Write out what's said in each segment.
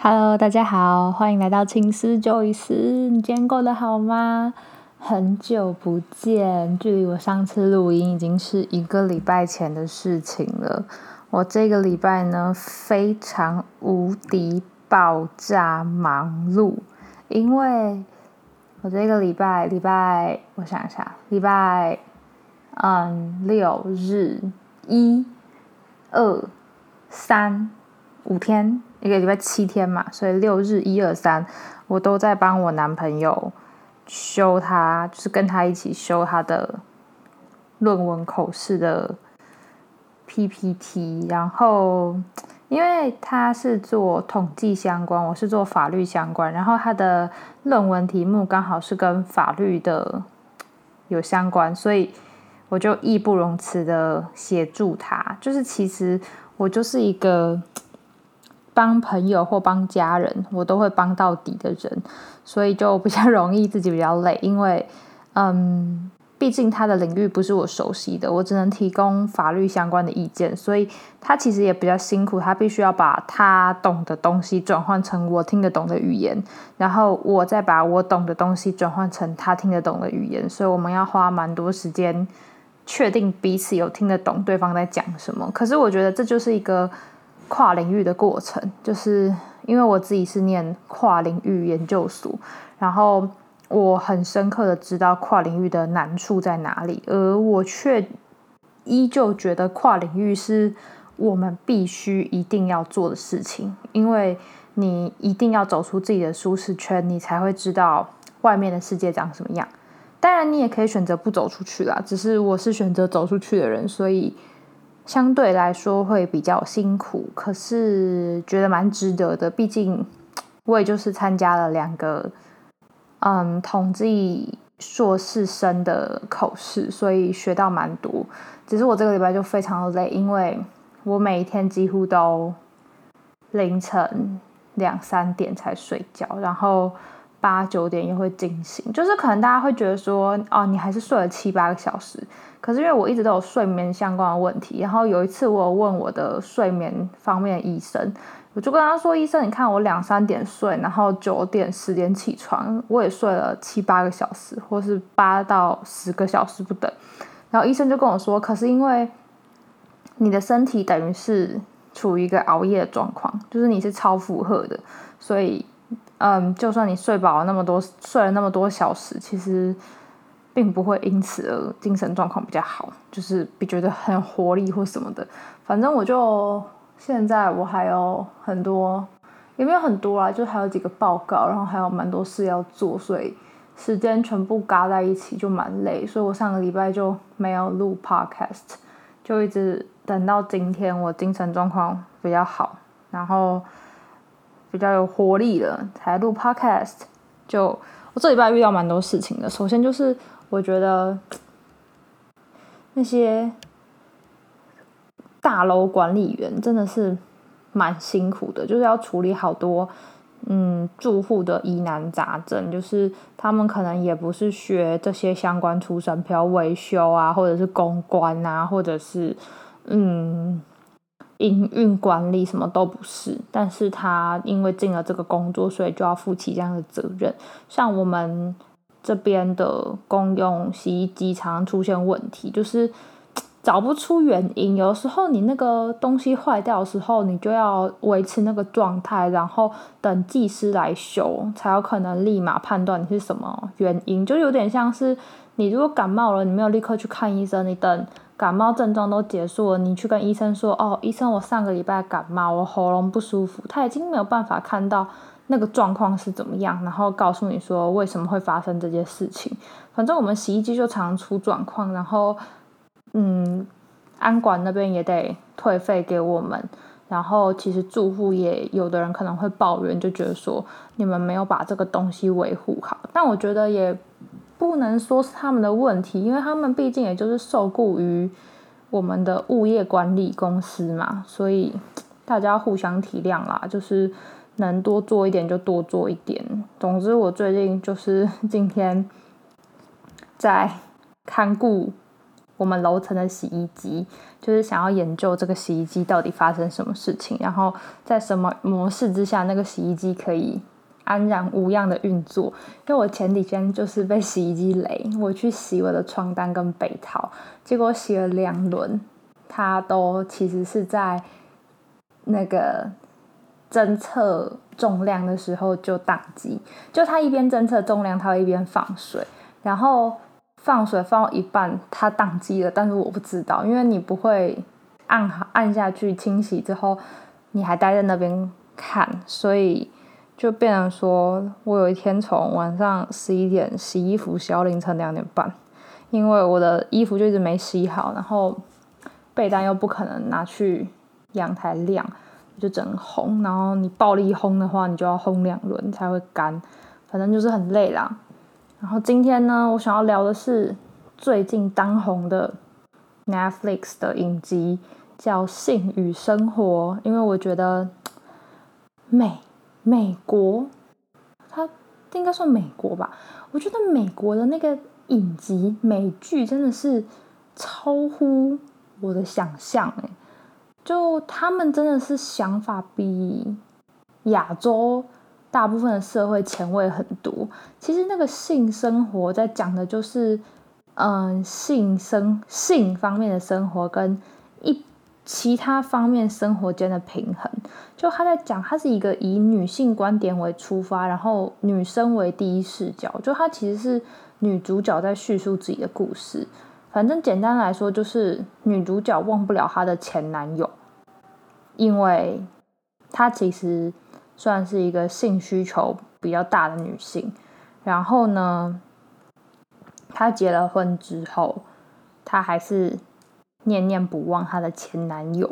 Hello，大家好，欢迎来到青丝旧一丝。你今天过得好吗？很久不见，距离我上次录音已经是一个礼拜前的事情了。我这个礼拜呢，非常无敌爆炸忙碌，因为我这个礼拜礼拜，我想一下，礼拜嗯六日一、二、三五天。一个礼拜七天嘛，所以六日一二三，我都在帮我男朋友修他，就是跟他一起修他的论文口试的 PPT。然后，因为他是做统计相关，我是做法律相关，然后他的论文题目刚好是跟法律的有相关，所以我就义不容辞的协助他。就是其实我就是一个。帮朋友或帮家人，我都会帮到底的人，所以就比较容易自己比较累，因为，嗯，毕竟他的领域不是我熟悉的，我只能提供法律相关的意见，所以他其实也比较辛苦，他必须要把他懂的东西转换成我听得懂的语言，然后我再把我懂的东西转换成他听得懂的语言，所以我们要花蛮多时间确定彼此有听得懂对方在讲什么。可是我觉得这就是一个。跨领域的过程，就是因为我自己是念跨领域研究所，然后我很深刻的知道跨领域的难处在哪里，而我却依旧觉得跨领域是我们必须一定要做的事情，因为你一定要走出自己的舒适圈，你才会知道外面的世界长什么样。当然，你也可以选择不走出去啦，只是我是选择走出去的人，所以。相对来说会比较辛苦，可是觉得蛮值得的。毕竟我也就是参加了两个嗯统计硕士生的口试，所以学到蛮多。只是我这个礼拜就非常的累，因为我每一天几乎都凌晨两三点才睡觉，然后八九点又会惊醒。就是可能大家会觉得说，哦，你还是睡了七八个小时。可是因为我一直都有睡眠相关的问题，然后有一次我有问我的睡眠方面的医生，我就跟他说：“医生，你看我两三点睡，然后九点十点起床，我也睡了七八个小时，或是八到十个小时不等。”然后医生就跟我说：“可是因为你的身体等于是处于一个熬夜的状况，就是你是超负荷的，所以嗯，就算你睡饱了那么多，睡了那么多小时，其实。”并不会因此而精神状况比较好，就是比觉得很活力或什么的。反正我就现在我还有很多，也没有很多啊，就还有几个报告，然后还有蛮多事要做，所以时间全部嘎在一起就蛮累。所以我上个礼拜就没有录 podcast，就一直等到今天我精神状况比较好，然后比较有活力了才录 podcast。就我这礼拜遇到蛮多事情的，首先就是。我觉得那些大楼管理员真的是蛮辛苦的，就是要处理好多嗯住户的疑难杂症，就是他们可能也不是学这些相关出身，比如维修啊，或者是公关啊，或者是嗯营运管理什么都不是，但是他因为进了这个工作，所以就要负起这样的责任，像我们。这边的公用洗衣机常常出现问题，就是 找不出原因。有时候你那个东西坏掉的时候，你就要维持那个状态，然后等技师来修，才有可能立马判断你是什么原因。就有点像是你如果感冒了，你没有立刻去看医生，你等感冒症状都结束了，你去跟医生说：“哦，医生，我上个礼拜感冒，我喉咙不舒服。”他已经没有办法看到。那个状况是怎么样？然后告诉你说为什么会发生这件事情。反正我们洗衣机就常出状况，然后嗯，安管那边也得退费给我们。然后其实住户也有的人可能会抱怨，就觉得说你们没有把这个东西维护好。但我觉得也不能说是他们的问题，因为他们毕竟也就是受雇于我们的物业管理公司嘛，所以大家互相体谅啦，就是。能多做一点就多做一点。总之，我最近就是今天在看顾我们楼层的洗衣机，就是想要研究这个洗衣机到底发生什么事情，然后在什么模式之下，那个洗衣机可以安然无恙的运作。因为我前几天就是被洗衣机雷，我去洗我的床单跟被套，结果洗了两轮，它都其实是在那个侦测重量的时候就宕机，就它一边侦测重量，它会一边放水，然后。放水放到一半，它宕机了，但是我不知道，因为你不会按按下去清洗之后，你还待在那边看，所以就变成说我有一天从晚上十一点洗衣服洗到凌晨两点半，因为我的衣服就一直没洗好，然后被单又不可能拿去阳台晾，就整烘，然后你暴力烘的话，你就要烘两轮才会干，反正就是很累啦。然后今天呢，我想要聊的是最近当红的 Netflix 的影集，叫《性与生活》。因为我觉得美美国，它应该算美国吧。我觉得美国的那个影集美剧真的是超乎我的想象哎，就他们真的是想法比亚洲。大部分的社会前卫很多，其实那个性生活在讲的就是，嗯，性生性方面的生活跟一其他方面生活间的平衡。就他在讲，他是一个以女性观点为出发，然后女生为第一视角，就他其实是女主角在叙述自己的故事。反正简单来说，就是女主角忘不了她的前男友，因为她其实。算是一个性需求比较大的女性，然后呢，她结了婚之后，她还是念念不忘她的前男友，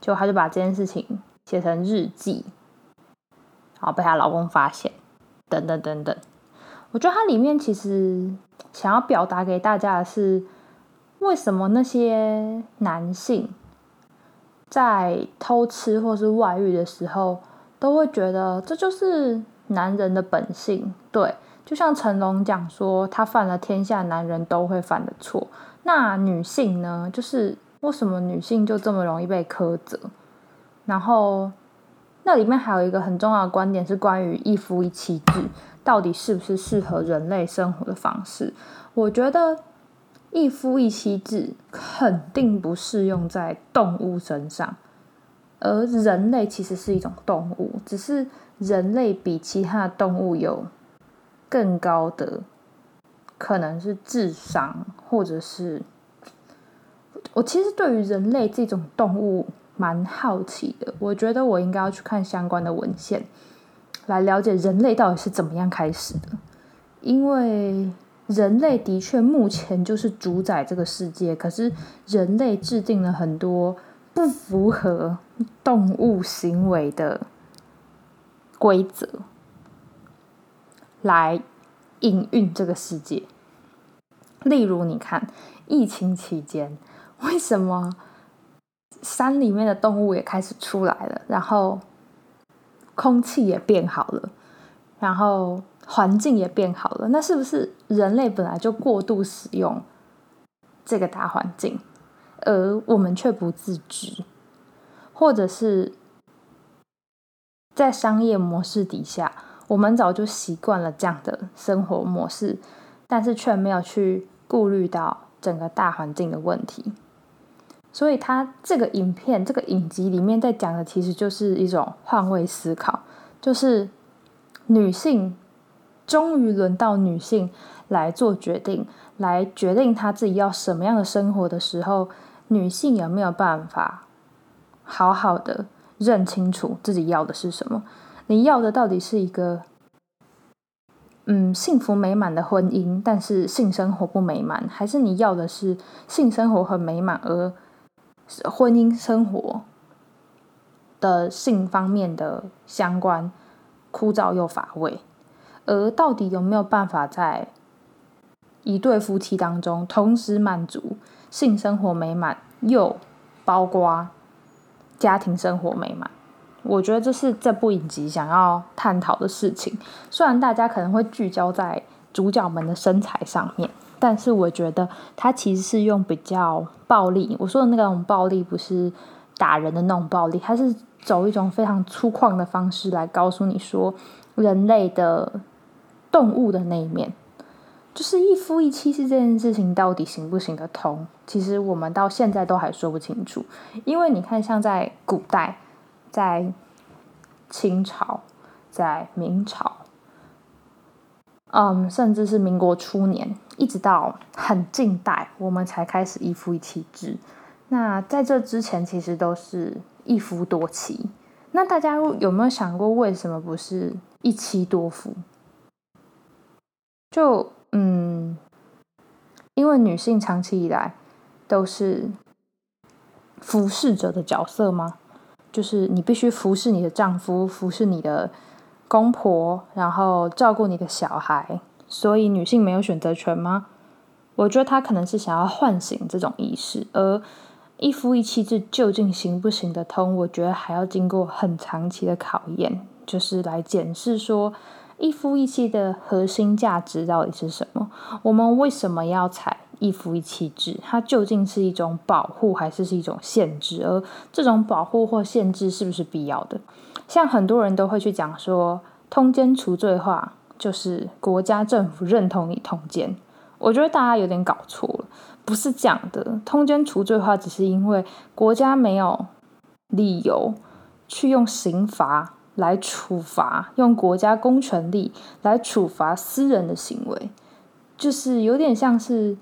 就她就把这件事情写成日记，然后被她老公发现，等等等等。我觉得它里面其实想要表达给大家的是，为什么那些男性在偷吃或是外遇的时候。都会觉得这就是男人的本性，对，就像成龙讲说，他犯了天下男人都会犯的错。那女性呢？就是为什么女性就这么容易被苛责？然后那里面还有一个很重要的观点是关于一夫一妻制到底是不是适合人类生活的方式？我觉得一夫一妻制肯定不适用在动物身上。而人类其实是一种动物，只是人类比其他动物有更高的可能是智商，或者是我其实对于人类这种动物蛮好奇的。我觉得我应该要去看相关的文献，来了解人类到底是怎么样开始的。因为人类的确目前就是主宰这个世界，可是人类制定了很多。不符合动物行为的规则来营运这个世界。例如，你看疫情期间，为什么山里面的动物也开始出来了，然后空气也变好了，然后环境也变好了？那是不是人类本来就过度使用这个大环境？而我们却不自知，或者是在商业模式底下，我们早就习惯了这样的生活模式，但是却没有去顾虑到整个大环境的问题。所以，他这个影片、这个影集里面在讲的，其实就是一种换位思考，就是女性终于轮到女性来做决定，来决定她自己要什么样的生活的时候。女性有没有办法好好的认清楚自己要的是什么？你要的到底是一个嗯幸福美满的婚姻，但是性生活不美满，还是你要的是性生活很美满，而婚姻生活的性方面的相关枯燥又乏味？而到底有没有办法在一对夫妻当中同时满足？性生活美满又包括家庭生活美满，我觉得这是这部影集想要探讨的事情。虽然大家可能会聚焦在主角们的身材上面，但是我觉得他其实是用比较暴力，我说的那种暴力不是打人的那种暴力，他是走一种非常粗犷的方式来告诉你说人类的动物的那一面，就是一夫一妻制这件事情到底行不行得通？其实我们到现在都还说不清楚，因为你看，像在古代，在清朝，在明朝。嗯，甚至是民国初年，一直到很近代，我们才开始一夫一妻制。那在这之前，其实都是一夫多妻。那大家有没有想过，为什么不是一妻多夫？就嗯，因为女性长期以来都是服侍者的角色吗？就是你必须服侍你的丈夫，服侍你的。公婆，然后照顾你的小孩，所以女性没有选择权吗？我觉得她可能是想要唤醒这种意识，而一夫一妻制究竟行不行得通？我觉得还要经过很长期的考验，就是来检视说一夫一妻的核心价值到底是什么？我们为什么要采一夫一妻制？它究竟是一种保护，还是是一种限制？而这种保护或限制是不是必要的？像很多人都会去讲说，通奸除罪化就是国家政府认同你通奸。我觉得大家有点搞错了，不是讲的通奸除罪化，只是因为国家没有理由去用刑罚来处罚，用国家公权力来处罚私人的行为，就是有点像是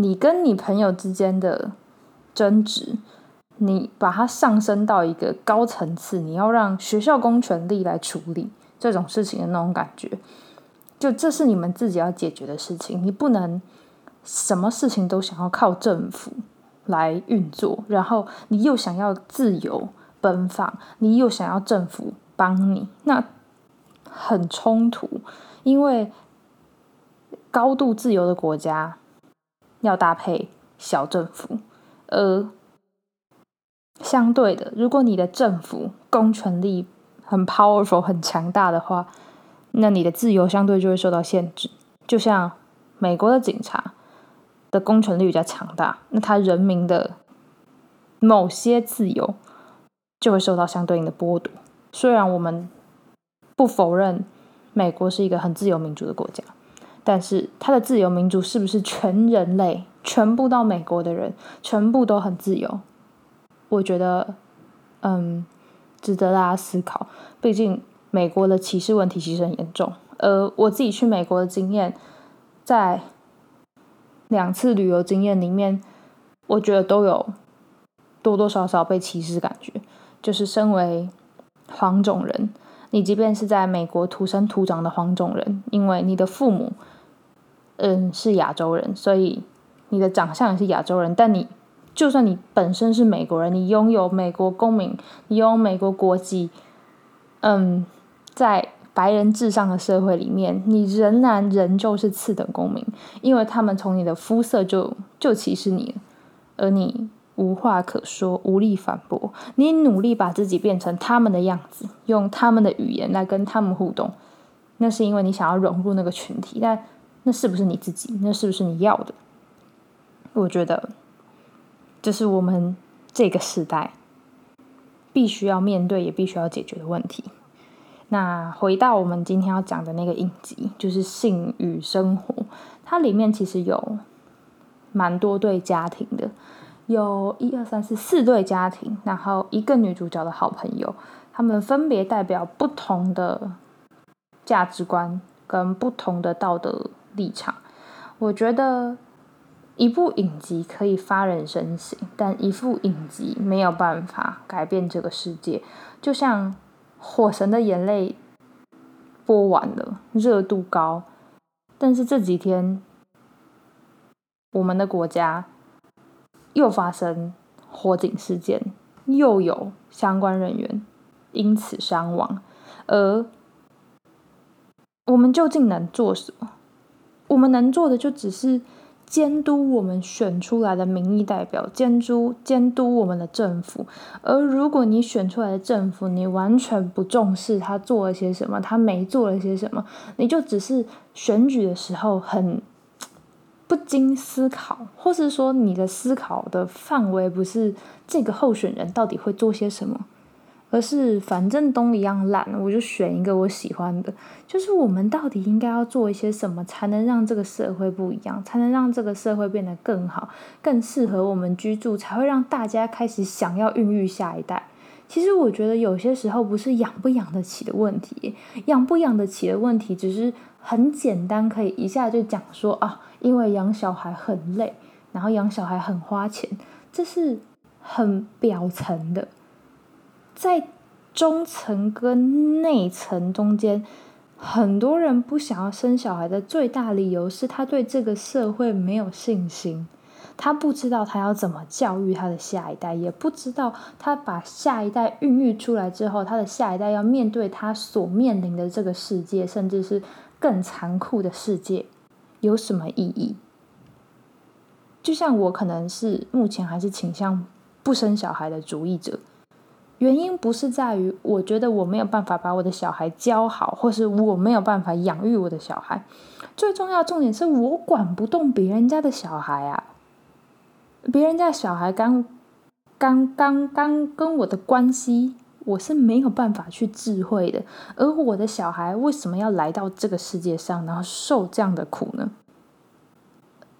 你跟你朋友之间的争执。你把它上升到一个高层次，你要让学校公权力来处理这种事情的那种感觉，就这是你们自己要解决的事情，你不能什么事情都想要靠政府来运作，然后你又想要自由奔放，你又想要政府帮你，那很冲突，因为高度自由的国家要搭配小政府，而。相对的，如果你的政府公权力很 powerful 很强大的话，那你的自由相对就会受到限制。就像美国的警察的公权力比较强大，那他人民的某些自由就会受到相对应的剥夺。虽然我们不否认美国是一个很自由民主的国家，但是他的自由民主是不是全人类全部到美国的人全部都很自由？我觉得，嗯，值得大家思考。毕竟美国的歧视问题其实很严重。呃，我自己去美国的经验，在两次旅游经验里面，我觉得都有多多少少被歧视感觉。就是身为黄种人，你即便是在美国土生土长的黄种人，因为你的父母，嗯，是亚洲人，所以你的长相也是亚洲人，但你。就算你本身是美国人，你拥有美国公民，你拥有美国国籍，嗯，在白人至上的社会里面，你仍然仍旧是次等公民，因为他们从你的肤色就就歧视你，而你无话可说，无力反驳。你努力把自己变成他们的样子，用他们的语言来跟他们互动，那是因为你想要融入那个群体，但那是不是你自己？那是不是你要的？我觉得。这是我们这个时代必须要面对也必须要解决的问题。那回到我们今天要讲的那个影集，就是《性与生活》，它里面其实有蛮多对家庭的，有一二三四四对家庭，然后一个女主角的好朋友，他们分别代表不同的价值观跟不同的道德立场。我觉得。一部影集可以发人深省，但一部影集没有办法改变这个世界。就像《火神的眼泪》播完了，热度高，但是这几天我们的国家又发生火警事件，又有相关人员因此伤亡，而我们究竟能做什么？我们能做的就只是。监督我们选出来的民意代表，监督监督我们的政府。而如果你选出来的政府，你完全不重视他做了些什么，他没做了些什么，你就只是选举的时候很不经思考，或是说你的思考的范围不是这个候选人到底会做些什么。而是反正都一样烂，我就选一个我喜欢的。就是我们到底应该要做一些什么，才能让这个社会不一样，才能让这个社会变得更好，更适合我们居住，才会让大家开始想要孕育下一代。其实我觉得有些时候不是养不养得起的问题，养不养得起的问题，只是很简单，可以一下就讲说啊，因为养小孩很累，然后养小孩很花钱，这是很表层的。在中层跟内层中间，很多人不想要生小孩的最大理由是他对这个社会没有信心，他不知道他要怎么教育他的下一代，也不知道他把下一代孕育出来之后，他的下一代要面对他所面临的这个世界，甚至是更残酷的世界，有什么意义？就像我可能是目前还是倾向不生小孩的主义者。原因不是在于我觉得我没有办法把我的小孩教好，或是我没有办法养育我的小孩。最重要重点是我管不动别人家的小孩啊！别人家小孩刚刚刚刚跟我的关系，我是没有办法去智慧的。而我的小孩为什么要来到这个世界上，然后受这样的苦呢？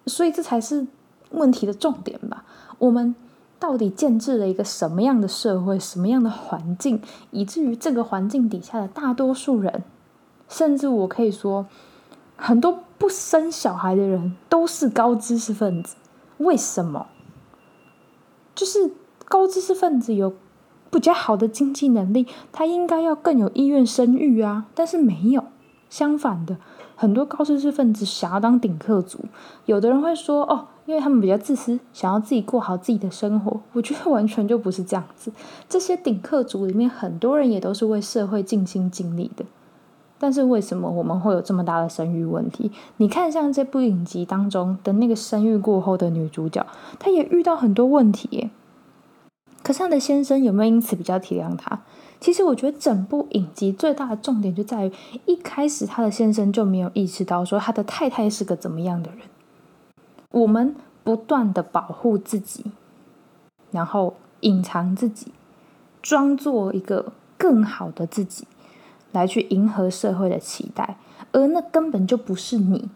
所以这才是问题的重点吧。我们。到底建制了一个什么样的社会，什么样的环境，以至于这个环境底下的大多数人，甚至我可以说，很多不生小孩的人都是高知识分子。为什么？就是高知识分子有比较好的经济能力，他应该要更有意愿生育啊，但是没有。相反的，很多高知识分子想要当顶客族，有的人会说哦。因为他们比较自私，想要自己过好自己的生活。我觉得完全就不是这样子。这些顶客族里面，很多人也都是为社会尽心尽力的。但是为什么我们会有这么大的生育问题？你看，像这部影集当中的那个生育过后的女主角，她也遇到很多问题。可是她的先生有没有因此比较体谅她？其实我觉得整部影集最大的重点就在于，一开始她的先生就没有意识到说她的太太是个怎么样的人。我们不断的保护自己，然后隐藏自己，装作一个更好的自己，来去迎合社会的期待，而那根本就不是你，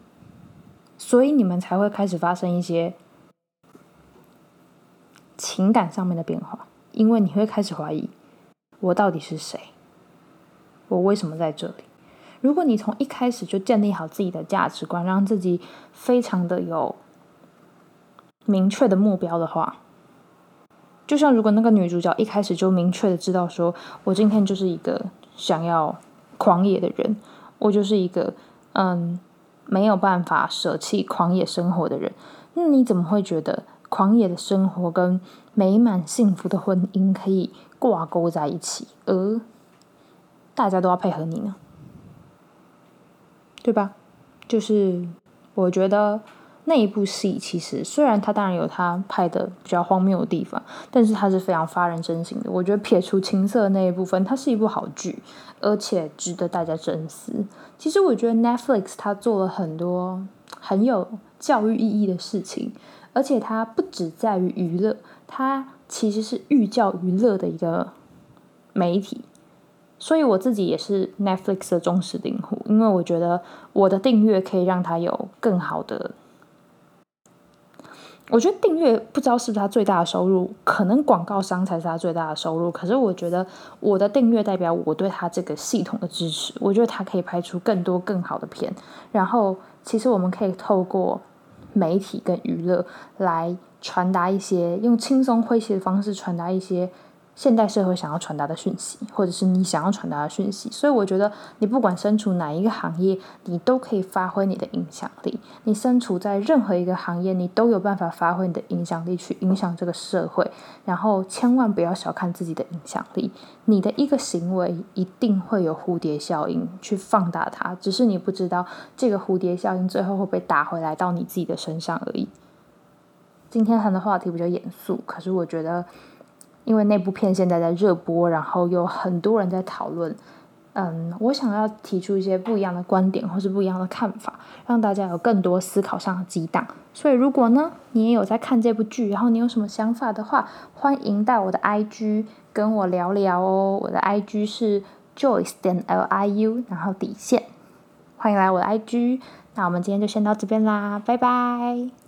所以你们才会开始发生一些情感上面的变化，因为你会开始怀疑我到底是谁，我为什么在这里？如果你从一开始就建立好自己的价值观，让自己非常的有。明确的目标的话，就像如果那个女主角一开始就明确的知道，说我今天就是一个想要狂野的人，我就是一个嗯没有办法舍弃狂野生活的人，那你怎么会觉得狂野的生活跟美满幸福的婚姻可以挂钩在一起，而大家都要配合你呢？对吧？就是我觉得。那一部戏其实虽然它当然有它拍的比较荒谬的地方，但是它是非常发人深省的。我觉得撇除情色那一部分，它是一部好剧，而且值得大家深思。其实我觉得 Netflix 它做了很多很有教育意义的事情，而且它不只在于娱乐，它其实是寓教于乐的一个媒体。所以我自己也是 Netflix 的忠实订户，因为我觉得我的订阅可以让它有更好的。我觉得订阅不知道是不是他最大的收入，可能广告商才是他最大的收入。可是我觉得我的订阅代表我对他这个系统的支持。我觉得他可以拍出更多更好的片。然后，其实我们可以透过媒体跟娱乐来传达一些，用轻松诙谐的方式传达一些。现代社会想要传达的讯息，或者是你想要传达的讯息，所以我觉得你不管身处哪一个行业，你都可以发挥你的影响力。你身处在任何一个行业，你都有办法发挥你的影响力去影响这个社会。然后千万不要小看自己的影响力，你的一个行为一定会有蝴蝶效应去放大它，只是你不知道这个蝴蝶效应最后会被打回来到你自己的身上而已。今天谈的话题比较严肃，可是我觉得。因为那部片现在在热播，然后有很多人在讨论嗯，我想要提出一些不一样的观点或是不一样的看法，让大家有更多思考上的激荡。所以，如果呢你也有在看这部剧，然后你有什么想法的话，欢迎到我的 IG 跟我聊聊哦。我的 IG 是 Joyce 点 L I U，然后底线，欢迎来我的 IG。那我们今天就先到这边啦，拜拜。